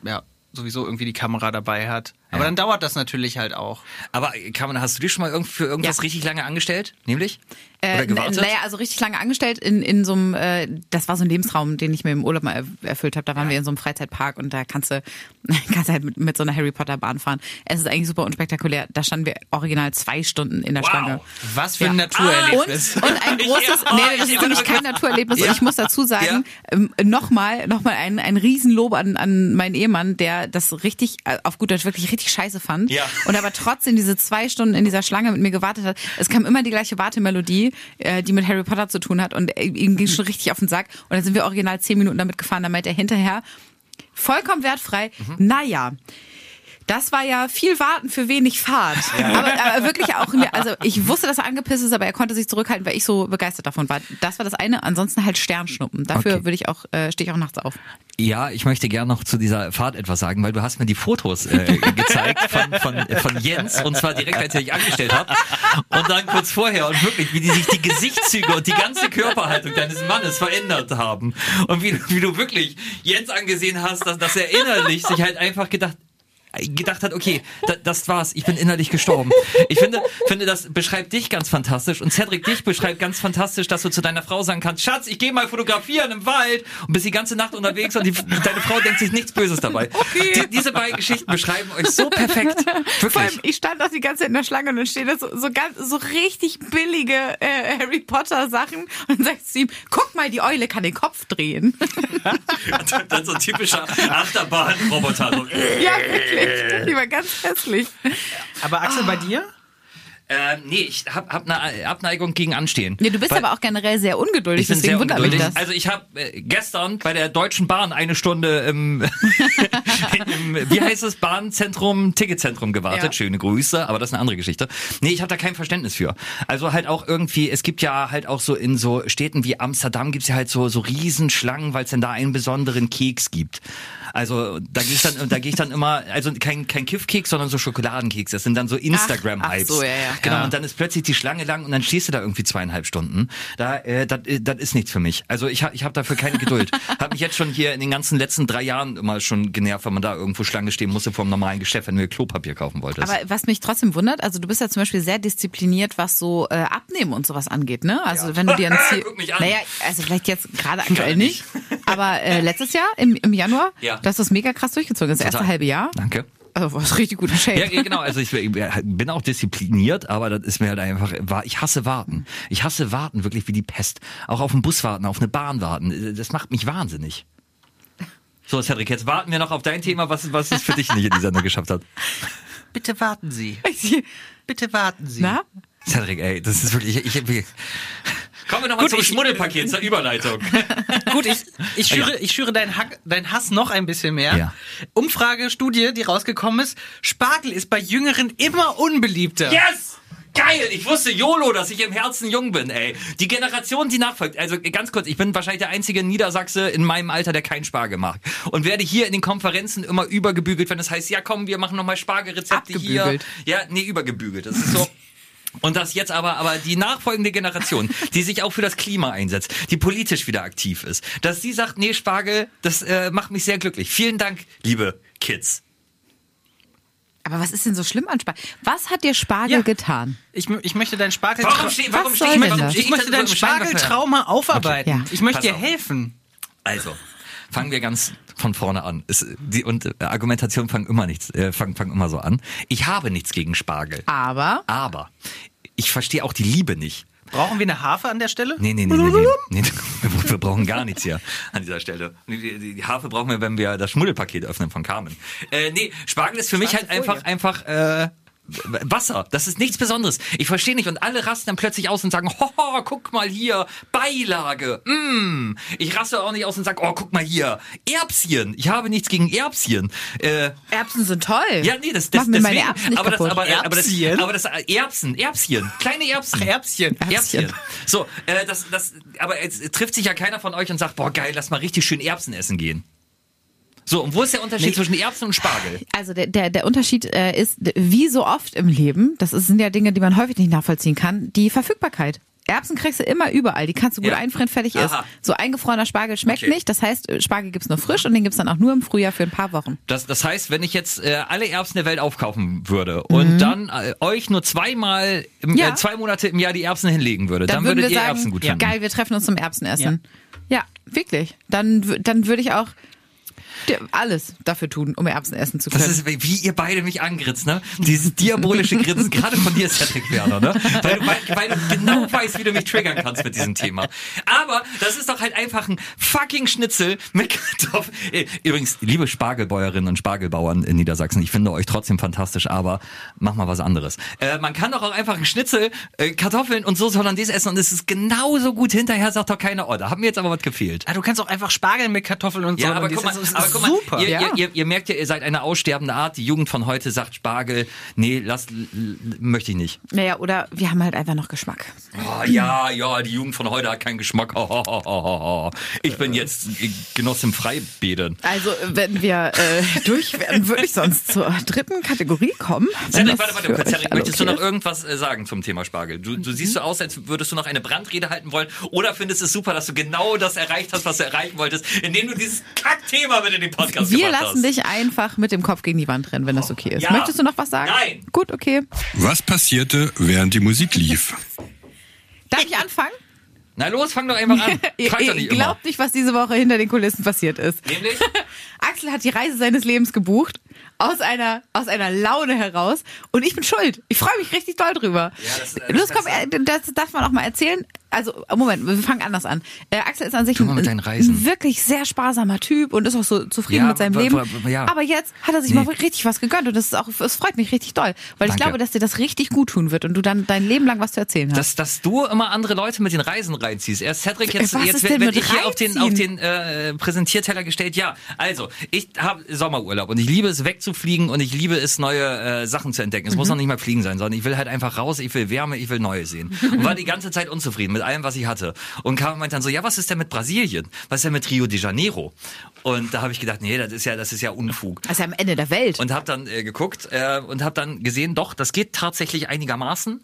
ja sowieso irgendwie die Kamera dabei hat. Aber Ja. dann dauert das natürlich halt auch. Aber Carmen, hast du dich schon mal irgend- für irgendwas Ja. richtig lange angestellt? Nämlich? Oder Äh, gewartet? naja, also richtig lange angestellt in, in so einem, äh, das war so ein Lebensraum, den ich mir im Urlaub mal er- erfüllt habe. Da waren wir in so einem Freizeitpark und da kannst du, kannst du halt mit, mit so einer Harry Potter Bahn fahren. Es ist eigentlich super unspektakulär. Da standen wir original zwei Stunden in der Wow. Schlange. Was für Ja. ein Und, Naturerlebnis. und ein großes, Ja, nee, das ich- ist nämlich kein Naturerlebnis. Ja. Und ich muss dazu sagen, ähm, nochmal, nochmal ein, ein Riesenlob an, an meinen Ehemann, der das richtig, äh, auf gut Deutsch wirklich richtig scheiße fand. Ja. Und aber trotzdem diese zwei Stunden in dieser Schlange mit mir gewartet hat. Es kam immer die gleiche Wartemelodie, äh, die mit Harry Potter zu tun hat. Und äh, ihm ging schon richtig auf den Sack. Und dann sind wir original zehn Minuten damit gefahren. Da meint er hinterher, vollkommen wertfrei, naja. Das war ja viel Warten für wenig Fahrt. Aber, aber wirklich auch, also ich wusste, dass er angepisst ist, aber er konnte sich zurückhalten, weil ich so begeistert davon war. Das war das eine. Ansonsten halt Sternschnuppen. Dafür Okay. würde ich auch, äh, stehe ich auch nachts auf. Ja, ich möchte gerne noch zu dieser Fahrt etwas sagen, weil du hast mir die Fotos äh, gezeigt von, von, von Jens und zwar direkt, als ich dich angestellt habe und dann kurz vorher und wirklich, wie die sich die Gesichtszüge und die ganze Körperhaltung deines Mannes verändert haben und wie, wie du wirklich Jens angesehen hast, dass, dass er innerlich sich halt einfach gedacht gedacht hat, okay, da, das war's, ich bin innerlich gestorben. Ich finde, finde, das beschreibt dich ganz fantastisch und Cedric dich beschreibt ganz fantastisch, dass du zu deiner Frau sagen kannst, Schatz, ich gehe mal fotografieren im Wald und bist die ganze Nacht unterwegs und die, deine Frau denkt sich nichts Böses dabei. Die, diese beiden Geschichten beschreiben euch so perfekt. Vor allem, Wirklich. ich stand auch die ganze Zeit in der Schlange und dann steht da so, so ganz, so richtig billige äh, Harry Potter Sachen und dann sagst du ihm, guck mal, die Eule kann den Kopf drehen. Dann so ein typischer Achterbahn-Roboter. So. ja, wirklich. Die war ganz hässlich. Aber Axel, bei dir? Äh, nee, ich habe hab eine Abneigung gegen Anstehen. Nee, du bist Weil- aber auch generell sehr ungeduldig, Ich bin deswegen sehr wundert mich ungeduldig. das. Also ich habe äh, gestern bei der Deutschen Bahn eine Stunde im, im wie heißt es, Bahnzentrum, Ticketzentrum gewartet. Ja. Schöne Grüße, aber das ist eine andere Geschichte. Nee, ich habe da kein Verständnis für. Also halt auch irgendwie, es gibt ja halt auch so in so Städten wie Amsterdam gibt's ja halt so so Riesenschlangen, weil es denn da einen besonderen Keks gibt. Also da gehe ich dann, da gehe ich dann immer, also kein kein Kiffkeks, sondern so Schokoladenkeks. Das sind dann so Instagram-Hypes. so, ja, ja. Genau. Ja. Und dann ist plötzlich die Schlange lang und dann stehst du da irgendwie zweieinhalb Stunden. Da, äh, das, äh, das ist nichts für mich. Also ich habe ich hab dafür keine Geduld. hab mich jetzt schon hier in den ganzen letzten drei Jahren immer schon genervt, wenn man da irgendwo Schlange stehen musste vor einem normalen Geschäft, wenn du Klopapier kaufen wolltest. Aber was mich trotzdem wundert, also du bist ja zum Beispiel sehr diszipliniert, was so äh, Abnehmen und sowas angeht, ne? Also Ja. wenn du dir ein Ziel, Guck mich an. naja, also vielleicht jetzt gerade aktuell nicht, aber äh, letztes Jahr im, im Januar, Ja. Das ist mega krass durchgezogen, das erste halbe Jahr, Danke. also was richtig gut in Shape. Ja, genau. Also ich bin auch diszipliniert, aber das ist mir halt einfach, ich hasse warten. Ich hasse warten wirklich wie die Pest. Auch auf den Bus warten, auf eine Bahn warten. Das macht mich wahnsinnig. So, Cedric, jetzt warten wir noch auf dein Thema, was, was es für dich nicht in die Sendung geschafft hat. Bitte warten Sie. Bitte warten Sie. Na? Cedric, ey, das ist wirklich, ich, ich Kommen wir nochmal zum ich- Schmuddelpaket, zur Überleitung. Gut, ich, ich schüre, ich schüre deinen, deinen Hass noch ein bisschen mehr. Ja. Umfrage, Studie, die rausgekommen ist. Spargel ist bei Jüngeren immer unbeliebter. Yes! Geil! Ich wusste YOLO, dass ich im Herzen jung bin, ey. Die Generation, die nachfolgt. Also ganz kurz, ich bin wahrscheinlich der einzige Niedersachse in meinem Alter, der keinen Spargel mag. Und werde hier in den Konferenzen immer übergebügelt, wenn es heißt, ja komm, wir machen nochmal Spargelrezepte hier. Ja, nee, übergebügelt. Das ist so. Und das jetzt aber, aber die nachfolgende Generation, die sich auch für das Klima einsetzt, die politisch wieder aktiv ist, dass sie sagt, nee, Spargel, das äh, macht mich sehr glücklich. Vielen Dank, liebe Kids. Aber was ist denn so schlimm an Spargel? Was hat dir Spargel Ja. getan? Ich, ich möchte dein Spargel... Warum steht, warum warum das? steht ich möchte dein? Spargeltrauma aufarbeiten. Okay, ja. Ich möchte Pass dir auf. helfen. Also, fangen wir ganz von vorne an. Es, die, und äh, Argumentation fangen immer nichts, äh, fangen, fangen immer so an. Ich habe nichts gegen Spargel. Aber Aber ich verstehe auch die Liebe nicht. Brauchen wir eine Harfe an der Stelle? Nee, nee, nee, nee, nee. nee wir, wir brauchen gar nichts hier an dieser Stelle. Die, die, die Harfe brauchen wir, wenn wir das Schmuddelpaket öffnen von Carmen. Äh, nee, Spargel ist für mich halt einfach, einfach, äh, Wasser, das ist nichts Besonderes. Ich verstehe nicht und alle rasten dann plötzlich aus und sagen, hoho, guck mal hier, Beilage. Mm. Ich raste auch nicht aus und sage, oh, guck mal hier, Erbschen. Ich habe nichts gegen Erbschen. Äh, Erbsen sind toll. ja, nee, das, das deswegen, Erbsen nicht aber das, kaputt. aber, aber das, Erbschen? aber das äh, Erbsen, Erbschen, kleine Erbsen. Ach, Erbschen. Erbschen. So, äh, das, das, aber jetzt trifft sich ja keiner von euch und sagt, boah, geil, lass mal richtig schön Erbsen essen gehen. So, und wo ist der Unterschied zwischen Erbsen und Spargel? Also der, der, der Unterschied äh, ist, wie so oft im Leben, das ist, sind ja Dinge, die man häufig nicht nachvollziehen kann, die Verfügbarkeit. Erbsen kriegst du immer überall, die kannst du gut Ja. einfrieren, fertig ist. Aha. So eingefrorener Spargel schmeckt Okay. nicht, das heißt, äh, Spargel gibt's nur frisch und den gibt's dann auch nur im Frühjahr für ein paar Wochen. Das, das heißt, wenn ich jetzt äh, alle Erbsen der Welt aufkaufen würde und dann äh, euch nur zweimal, im, Mhm. Ja. äh, zwei Monate im Jahr die Erbsen hinlegen würde, dann, Dann, würdet wir ihr sagen, Erbsen gut ja, finden. geil, wir treffen uns zum Erbsenessen. Ja, wirklich. Dann, dann würde ich auch alles dafür tun, um Erbsen essen zu können. Das ist, wie ihr beide mich angritzt, ne? Dieses diabolische Grinsen, gerade von dir, Cedric Werner, ne? Weil du, weil, weil du genau weißt, wie du mich triggern kannst mit diesem Thema. Aber das ist doch halt einfach ein fucking Schnitzel mit Kartoffeln. Äh, Übrigens, liebe Spargelbäuerinnen und Spargelbauern in Niedersachsen, ich finde euch trotzdem fantastisch, aber mach mal was anderes. Äh, man kann doch auch einfach ein Schnitzel, äh, Kartoffeln und Soße Hollandaise essen und es ist genauso gut hinterher, sagt doch keiner, oh, da hat mir jetzt aber was gefehlt. Ah, du kannst auch einfach Spargel mit Kartoffeln und so. Ja, aber guck mal, aber guck mal super. ihr, Ja. ihr, ihr, ihr merkt ja, ihr seid eine aussterbende Art. Die Jugend von heute sagt Spargel, nee, lass, möchte ich nicht. naja, oder wir haben halt einfach noch Geschmack. Oh, ja, ja, die Jugend von heute hat keinen Geschmack. Oh, oh. Ich bin jetzt Genoss im Freibäden. Also, wenn wir äh, durch wären, würde ich sonst zur dritten Kategorie kommen. Cedric, warte, warte, Cedric, möchtest du noch irgendwas äh, sagen zum Thema Spargel? Du, du siehst so aus, als würdest du noch eine Brandrede halten wollen oder findest es super, dass du genau das erreicht hast, was du erreichen wolltest, indem du dieses Kackthema mit in den Podcast Wir lassen hast. dich einfach mit dem Kopf gegen die Wand rennen, wenn das okay ist. Ja. Möchtest du noch was sagen? Nein. Gut, okay. Was passierte, während die Musik lief? Darf ich anfangen? Na los, fang doch einfach an. Ihr, ihr nicht glaubt nicht, was diese Woche hinter den Kulissen passiert ist. Nämlich? Axel hat die Reise seines Lebens gebucht. Aus einer, aus einer Laune heraus. Und ich bin schuld. Ich freue mich richtig doll drüber. Ja, das- das- Los, komm, äh, das darf man auch mal erzählen. Also, Moment, wir fangen anders an. Äh, Axel ist an sich ein, ein wirklich sehr sparsamer Typ und ist auch so zufrieden Ja, mit seinem Leben. ja. Aber jetzt hat er sich Nee. mal richtig was gegönnt und das ist auch, es freut mich richtig doll. Weil ich Danke. glaube, dass dir das richtig gut tun wird und du dann dein Leben lang was zu erzählen hast. dass, dass du immer andere Leute mit den Reisen reinziehst. Erst Cedric, jetzt, Was jetzt ist wird denn werd mit ich hier auf den, auf den äh, Präsentierteller gestellt. Ja, also, ich habe Sommerurlaub und ich liebe es wegzufliegen und ich liebe es, neue äh, Sachen zu entdecken. Es muss Mhm. noch nicht mal fliegen sein, sondern ich will halt einfach raus, ich will Wärme, ich will Neues sehen. Und war die ganze Zeit unzufrieden mit allem, was ich hatte. Und kam meint dann so, ja, was ist denn mit Brasilien? Was ist denn mit Rio de Janeiro? Und da habe ich gedacht, nee, das ist ja, das ist ja Unfug. Das ist ja am Ende der Welt. Und habe dann äh, geguckt äh, und habe dann gesehen, doch, das geht tatsächlich einigermaßen.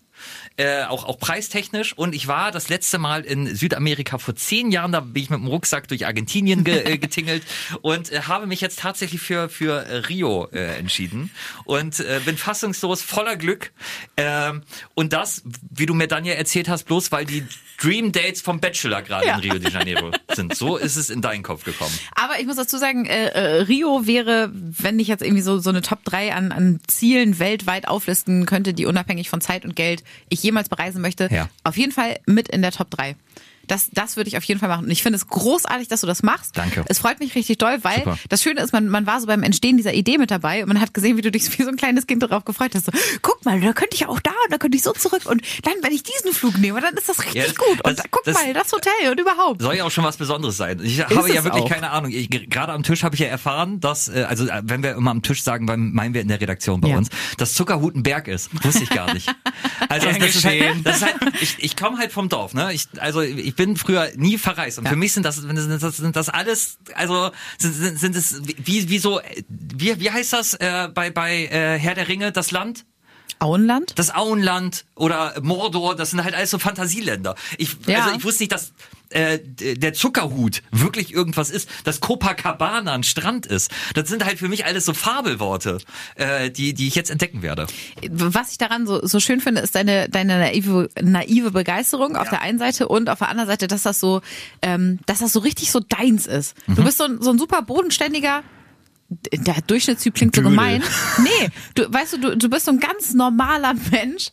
Äh, auch, auch preistechnisch. Und ich war das letzte Mal in Südamerika vor zehn Jahren, da bin ich mit dem Rucksack durch Argentinien ge, äh, getingelt und äh, habe mich jetzt tatsächlich für, für Rio äh, entschieden. Und äh, bin fassungslos, voller Glück. Ähm, und das, wie du mir dann ja erzählt hast, bloß weil die Dream Dates vom Bachelor gerade Ja. in Rio de Janeiro sind. So ist es in deinen Kopf gekommen. Aber ich muss dazu sagen, äh, äh, Rio wäre, wenn ich jetzt irgendwie so, so eine Top 3 an, an Zielen weltweit auflisten könnte, die unabhängig von Zeit und Geld ich jemals bereisen möchte, Ja. auf jeden Fall mit in der Top 3. Das, das würde ich auf jeden Fall machen. Und ich finde es großartig, dass du das machst. Danke. Es freut mich richtig doll, weil Super. das Schöne ist, man, man war so beim Entstehen dieser Idee mit dabei und man hat gesehen, wie du dich wie so ein kleines Kind darauf gefreut hast. So, guck mal, da könnte ich auch da und da könnte ich so zurück und dann, wenn ich diesen Flug nehme, dann ist das richtig Ja, das- gut. Und das- guck das- mal, das Hotel und überhaupt. Soll ja auch schon was Besonderes sein. Ich habe ja wirklich auch. keine Ahnung. Ich, gerade am Tisch habe ich ja erfahren, dass, äh, also äh, wenn wir immer am Tisch sagen, meinen wir in der Redaktion bei Ja. uns, dass Zuckerhut ein Berg ist. Wusste ich gar nicht. Also Gern das ist halt, das ist halt, ich, ich komme halt vom Dorf, ne? Ich, also ich bin früher nie verreist und für mich sind das, sind das, alles, also sind, sind, es wie, wie so, wie, wie heißt das äh, bei, bei äh, Herr der Ringe, das Land? Auenland? das Auenland oder Mordor, das sind halt alles so Fantasieländer. Ich, Ja. also ich wusste nicht, dass äh, der Zuckerhut wirklich irgendwas ist, dass Copacabana ein Strand ist. Das sind halt für mich alles so Fabelworte, äh, die, die ich jetzt entdecken werde. Was ich daran so, so schön finde, ist deine, deine naive, naive Begeisterung auf der einen Seite und auf der anderen Seite, dass das so, ähm, dass das so richtig so deins ist. Mhm. Du bist so ein, so ein super bodenständiger, der Durchschnittstyp klingt so Dödel. gemein. Nee, du, weißt du, du, du bist so ein ganz normaler Mensch.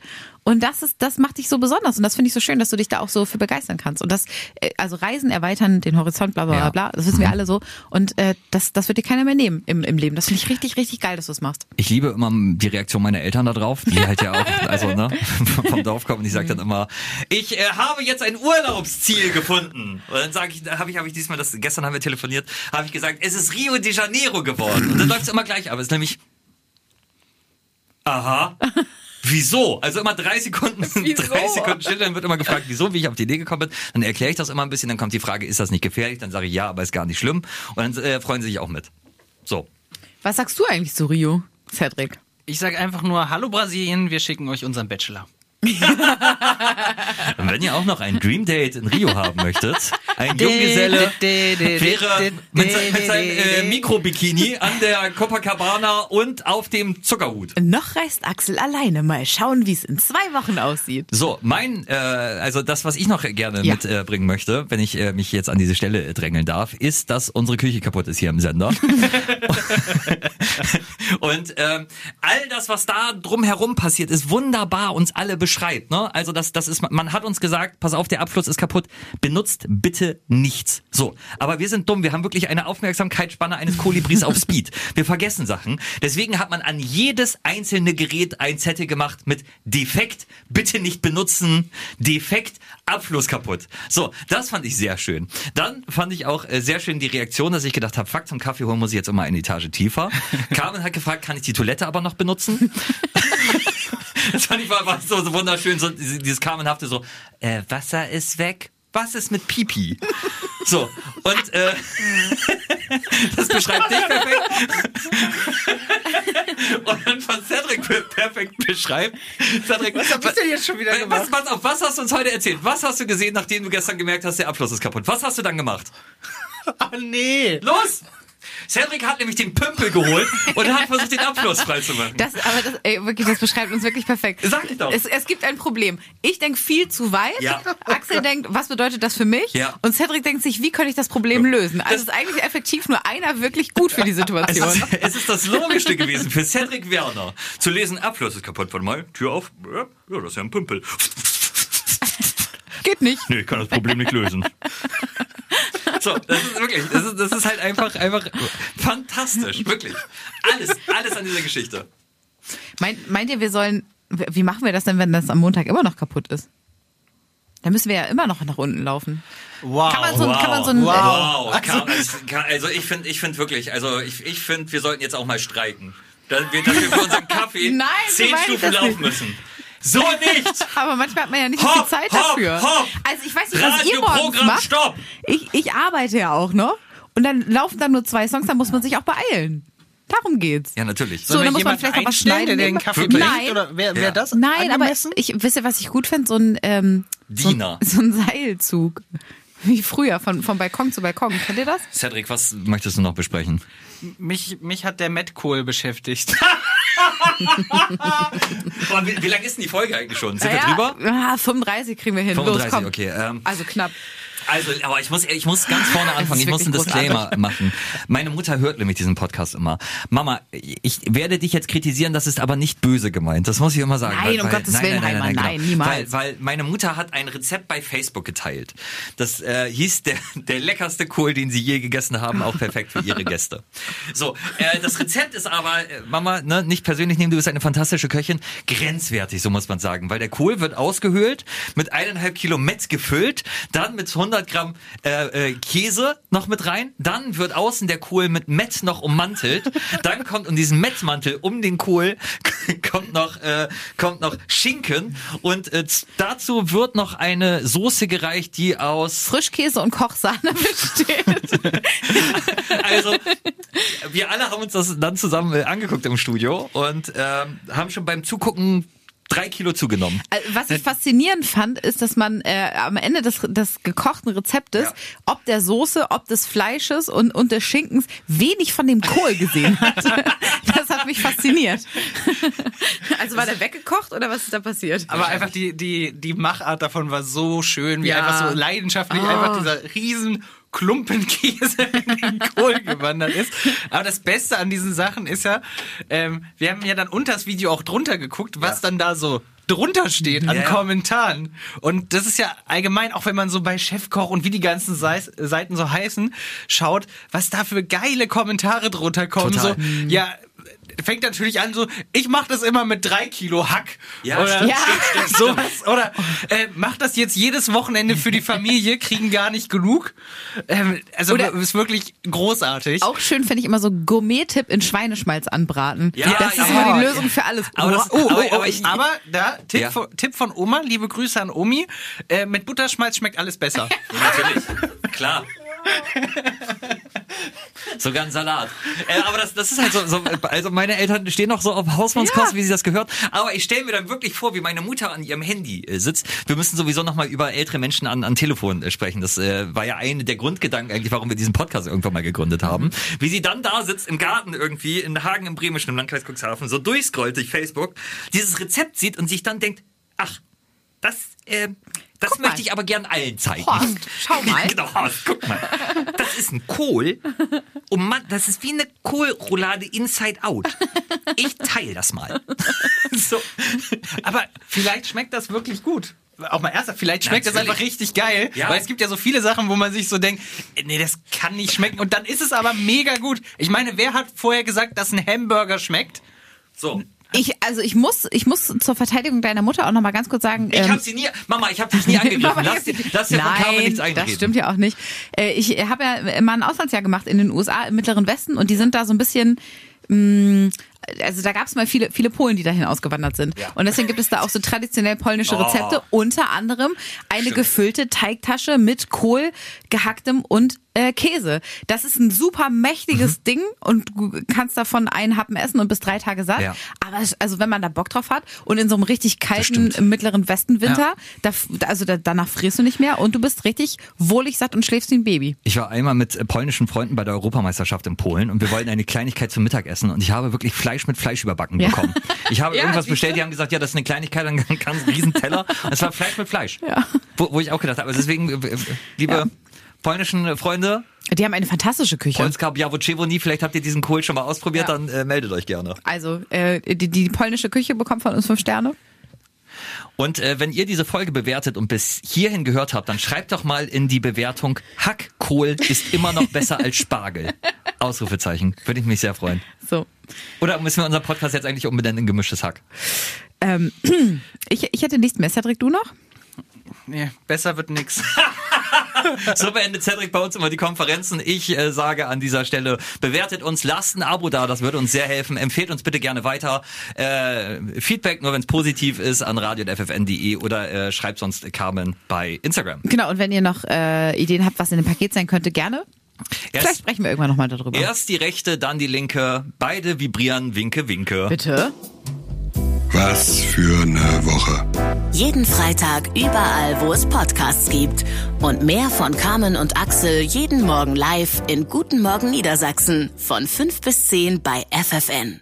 Und das ist, das macht dich so besonders. Und das finde ich so schön, dass du dich da auch so für begeistern kannst. Und das, äh, also Reisen erweitern den Horizont, bla, bla, bla, Ja. bla. Das wissen wir alle so. Und äh, das, das wird dir keiner mehr nehmen im, im Leben. Das finde ich richtig, richtig geil, dass du es machst. Ich liebe immer die Reaktion meiner Eltern da drauf, die halt ja auch, also ne, vom Dorf kommen und ich sage dann immer, ich äh, habe jetzt ein Urlaubsziel gefunden. Und dann sage ich, da habe ich, habe ich diesmal, das, gestern haben wir telefoniert, habe ich gesagt, es ist Rio de Janeiro geworden. Und dann läuft es immer gleich ab. Es ist nämlich, aha. Wieso? Also immer drei Sekunden, Wieso? drei Sekunden still, dann wird immer gefragt, wieso, wie ich auf die Idee gekommen bin. Dann erkläre ich das immer ein bisschen, dann kommt die Frage, ist das nicht gefährlich? Dann sage ich ja, aber ist gar nicht schlimm. Und dann äh, freuen sie sich auch mit. So. Was sagst du eigentlich zu Rio, Cedric? Ich sag einfach nur, hallo Brasilien, wir schicken euch unseren Bachelor. Und wenn ihr auch noch ein Dream Date in Rio haben möchtet, ein Junggeselle wäre mit, se- mit seinem äh, Mikrobikini an der Copacabana und auf dem Zuckerhut. Noch reist Axel alleine. Mal schauen, wie es in zwei Wochen aussieht. So, mein, äh, also das, was ich noch gerne Ja. mitbringen äh, möchte, wenn ich äh, mich jetzt an diese Stelle äh, drängeln darf, ist, dass unsere Küche kaputt ist hier im Sender. und ähm, all das, was da drumherum passiert, ist wunderbar uns alle beschreibt. Ne? Also das, das ist, man hat uns gesagt, pass auf, der Abfluss ist kaputt, benutzt bitte nichts. So, aber wir sind dumm, wir haben wirklich eine Aufmerksamkeitsspanne eines Kolibris auf Speed. Wir vergessen Sachen. Deswegen hat man an jedes einzelne Gerät ein Zettel gemacht mit defekt, bitte nicht benutzen, defekt, Abfluss kaputt. So, das fand ich sehr schön. Dann fand ich auch äh, sehr schön die Reaktion, dass ich gedacht habe, fuck, zum Kaffee holen muss ich jetzt immer eine Etage tiefer. Carmen hat gefragt, kann ich die Toilette aber noch benutzen? Das fand ich war, war so, so wunderschön, so diese- dieses Carmenhafte so, äh, Wasser ist weg. Was ist mit Pipi? So, und äh, das beschreibt dich perfekt. Und dann von Cedric per- perfekt beschreibt. Cedric, was ich denn jetzt schon wieder was, gemacht? pass auf, was hast du uns heute erzählt? Was hast du gesehen, nachdem du gestern gemerkt hast, der Abfluss ist kaputt? Was hast du dann gemacht? Ah, nee. Los! Cedric hat nämlich den Pümpel geholt und hat versucht, den Abfluss freizumachen. Das, aber das, ey, wirklich, das beschreibt uns wirklich perfekt. Sag ich doch. Es, es gibt ein Problem. Ich denke viel zu weit. Ja. Axel denkt, was bedeutet das für mich? Ja. Und Cedric denkt sich, wie könnte ich das Problem lösen? Also ist eigentlich effektiv nur einer wirklich gut für die Es Situation. ist, es ist das Logischste gewesen für Cedric Werner zu lesen, Abfluss ist kaputt. Warte mal, Tür auf. Ja, ja, das ist ja ein Pümpel. Geht nicht. Nee, ich kann das Problem nicht lösen. So, das ist wirklich, das ist, das ist halt einfach, einfach fantastisch, wirklich. Alles, alles an dieser Geschichte. Meint, meint ihr, wir sollen, wie machen wir das denn, wenn das am Montag immer noch kaputt ist? Dann müssen wir ja immer noch nach unten laufen. Wow. Kann man so, kann man so ein, wow. Kann, kann, also ich finde, ich finde wirklich, also ich, ich finde, wir sollten jetzt auch mal streiken. Dass wir, dass wir für unseren Kaffee Nein, zehn Stufen laufen nicht. müssen. So nicht! Aber manchmal hat man ja nicht so Hopp, viel Zeit hopp, dafür. hopp. Also ich weiß nicht, was ihr morgens macht. stopp! Ich, ich arbeite ja auch noch. Und dann laufen dann nur zwei Songs, dann muss man sich auch beeilen. Darum geht's. Ja, natürlich. So, dann muss man vielleicht noch was schneiden. der den? Kaffee bringt? Nein, Oder wäre Ja. das Nein, aber angemessen? ich wisst ihr, was ich gut finde? So ein ähm, so, Diener. ein- so ein Seilzug. Wie früher, von, von Balkon zu Balkon. Kennt ihr das? Cedric, was möchtest du noch besprechen? mich, mich hat der Matt Kohl beschäftigt. Boah, wie, wie lang ist denn die Folge eigentlich schon? Sind wir ja, drüber? Ah, 35 kriegen wir hin. 35, Los, komm. okay. Ähm, Also knapp. Also, aber ich muss, ich muss ganz vorne anfangen. Ich muss einen Disclaimer machen. Meine Mutter hört nämlich diesen Podcast immer. Mama, ich werde dich jetzt kritisieren, das ist aber nicht böse gemeint. Das muss ich immer sagen. Nein, um Gottes Willen, Heimann, nein, niemals. Weil, weil meine Mutter hat ein Rezept bei Facebook geteilt. Das äh, hieß der, der leckerste Kohl, den sie je gegessen haben, auch perfekt für ihre Gäste. So, äh, das Rezept ist aber, äh, Mama, ne, nicht persönlich nehmen, du bist eine fantastische Köchin, grenzwertig, so muss man sagen. Weil der Kohl wird ausgehöhlt, mit eineinhalb Kilo Mett gefüllt, dann mit 100 Gramm äh, äh, Käse noch mit rein, dann wird außen der Kohl mit Mett noch ummantelt, dann kommt um diesen Mettmantel um den Kohl kommt noch äh, kommt noch Schinken. Und äh, dazu wird noch eine Soße gereicht, die aus Frischkäse und Kochsahne besteht. also wir alle haben uns das dann zusammen äh, angeguckt im Studio und ähm, haben schon beim Zugucken drei Kilo zugenommen. Also, Was ich faszinierend fand, ist, dass man äh, am Ende des, des gekochten Rezeptes, Ja. ob der Soße, ob des Fleisches und, und des Schinkens, wenig von dem Kohl gesehen hat. Das hat mich fasziniert. Also war der weggekocht oder was ist da passiert? Aber einfach die, die, die Machart davon war so schön, wie Ja. einfach so leidenschaftlich Oh. einfach dieser riesen Klumpen Käse in den Kohl gewandert ist. Aber das Beste an diesen Sachen ist ja, ähm, wir haben ja dann unter das Video auch drunter geguckt, was dann da so drunter steht an Ja, ja. Kommentaren. Und das ist ja allgemein, auch wenn man so bei Chefkoch und wie die ganzen Seis- Seiten so heißen, schaut, was da für geile Kommentare drunter kommen. Total. So, ja, fängt natürlich an so, ich mache das immer mit drei Kilo Hack. Ja, oder stimmt, Ja. stimmt, stimmt, sowas. Oder äh, macht das jetzt jedes Wochenende für die Familie, kriegen gar nicht genug. Ähm, also Oder- ist wirklich großartig. Auch schön finde ich immer so Gourmet-Tipp in Schweineschmalz anbraten. Ja, das ist ja, immer die ja. Lösung für alles. Aber das- oh, oh, aber- oh, aber ich- Aber da, Tipp, Ja. von, Tipp von Oma, liebe Grüße an Omi, äh, mit Butterschmalz schmeckt alles besser. Natürlich, klar. Sogar ein Salat. Äh, aber das, das ist halt so, so, also meine Eltern stehen noch so auf Hausmannskost, Ja. wie sie das gehört. Aber ich stelle mir dann wirklich vor, wie meine Mutter an ihrem Handy äh, sitzt. Wir müssen sowieso noch mal über ältere Menschen an, an Telefon äh, sprechen. Das äh, war ja eine der Grundgedanken eigentlich, warum wir diesen Podcast irgendwann mal gegründet haben. Wie sie dann da sitzt im Garten irgendwie in Hagen im Bremischen im Landkreis Cuxhaven, so durchscrollt durch Facebook, dieses Rezept sieht und sich dann denkt, ach, das, äh, das Guck mal. möchte ich aber gern allen zeigen. Horst, schau mal. genau, Horst, guck mal. Das ist ein Kohl. Und man, das ist wie eine Kohlroulade inside out. Ich teile das mal. so. Aber vielleicht schmeckt das wirklich gut. Auch mal ernsthaft, vielleicht schmeckt das Natürlich. einfach richtig geil. Ja. Weil es gibt ja so viele Sachen, wo man sich so denkt, äh, nee, das kann nicht schmecken. Und dann ist es aber mega gut. Ich meine, wer hat vorher gesagt, dass ein Hamburger schmeckt? So. Ich, also ich muss, ich muss zur Verteidigung deiner Mutter auch noch mal ganz kurz sagen. Ich ähm, hab sie nie, Mama, ich hab dich nie angegriffen. Mama, Lass dir, lass dir von Carmen nichts einreden. das stimmt ja auch nicht. Äh, Ich habe ja mal ein Auslandsjahr gemacht in den USA im Mittleren Westen und die sind da so ein bisschen mh, also da gab es mal viele, viele Polen, die dahin ausgewandert sind. Ja. Und deswegen gibt es da auch so traditionell polnische Oh. Rezepte, unter anderem eine Stimmt. gefüllte Teigtasche mit Kohl, gehacktem und äh, Käse. Das ist ein super mächtiges Ding und du kannst davon einen Happen essen und bis drei Tage satt. Ja. Aber also wenn man da Bock drauf hat und in so einem richtig kalten mittleren Westenwinter, Ja. da, also da, danach frierst du nicht mehr und du bist richtig wohlig satt und schläfst wie ein Baby. Ich war einmal mit äh, polnischen Freunden bei der Europameisterschaft in Polen und wir wollten eine Kleinigkeit zum Mittagessen und ich habe wirklich Fleisch mit Fleisch überbacken Ja. bekommen. Ich habe Ja, irgendwas bestellt, die haben gesagt, ja, das ist eine Kleinigkeit, dann ein riesen Teller und es war Fleisch mit Fleisch. Ja. Wo, wo ich auch gedacht habe, also deswegen, äh, äh, liebe polnischen Freunde, Die haben eine fantastische Küche. Polska Białowieżony, vielleicht habt ihr diesen Kohl schon mal ausprobiert, Ja. dann äh, meldet euch gerne. Also äh, die, die polnische Küche bekommt von uns fünf Sterne. Und äh, wenn ihr diese Folge bewertet und bis hierhin gehört habt, dann schreibt doch mal in die Bewertung, Hackkohl ist immer noch besser als Spargel. Ausrufezeichen. Würde ich mich sehr freuen. So. Oder müssen wir unseren Podcast jetzt eigentlich umbenennen in gemischtes Hack? Ähm, ich, ich hätte nichts mehr. Cedric, du noch? Nee, besser wird nix. So beendet Cedric bei uns immer die Konferenzen. Ich äh, sage an dieser Stelle, bewertet uns, lasst ein Abo da, das würde uns sehr helfen. Empfehlt uns bitte gerne weiter. Äh, Feedback nur, wenn es positiv ist, an radio.ffn.de oder äh, schreibt sonst Carmen bei Instagram. Genau, und wenn ihr noch äh, Ideen habt, was in dem Paket sein könnte, gerne. Vielleicht Erst, sprechen wir irgendwann nochmal darüber. erst die rechte, dann die linke. Beide vibrieren, winke, winke. Bitte. Was für eine Woche. Jeden Freitag überall, wo es Podcasts gibt. Und mehr von Carmen und Axel jeden Morgen live in Guten Morgen Niedersachsen von 5 bis 10 bei FFN.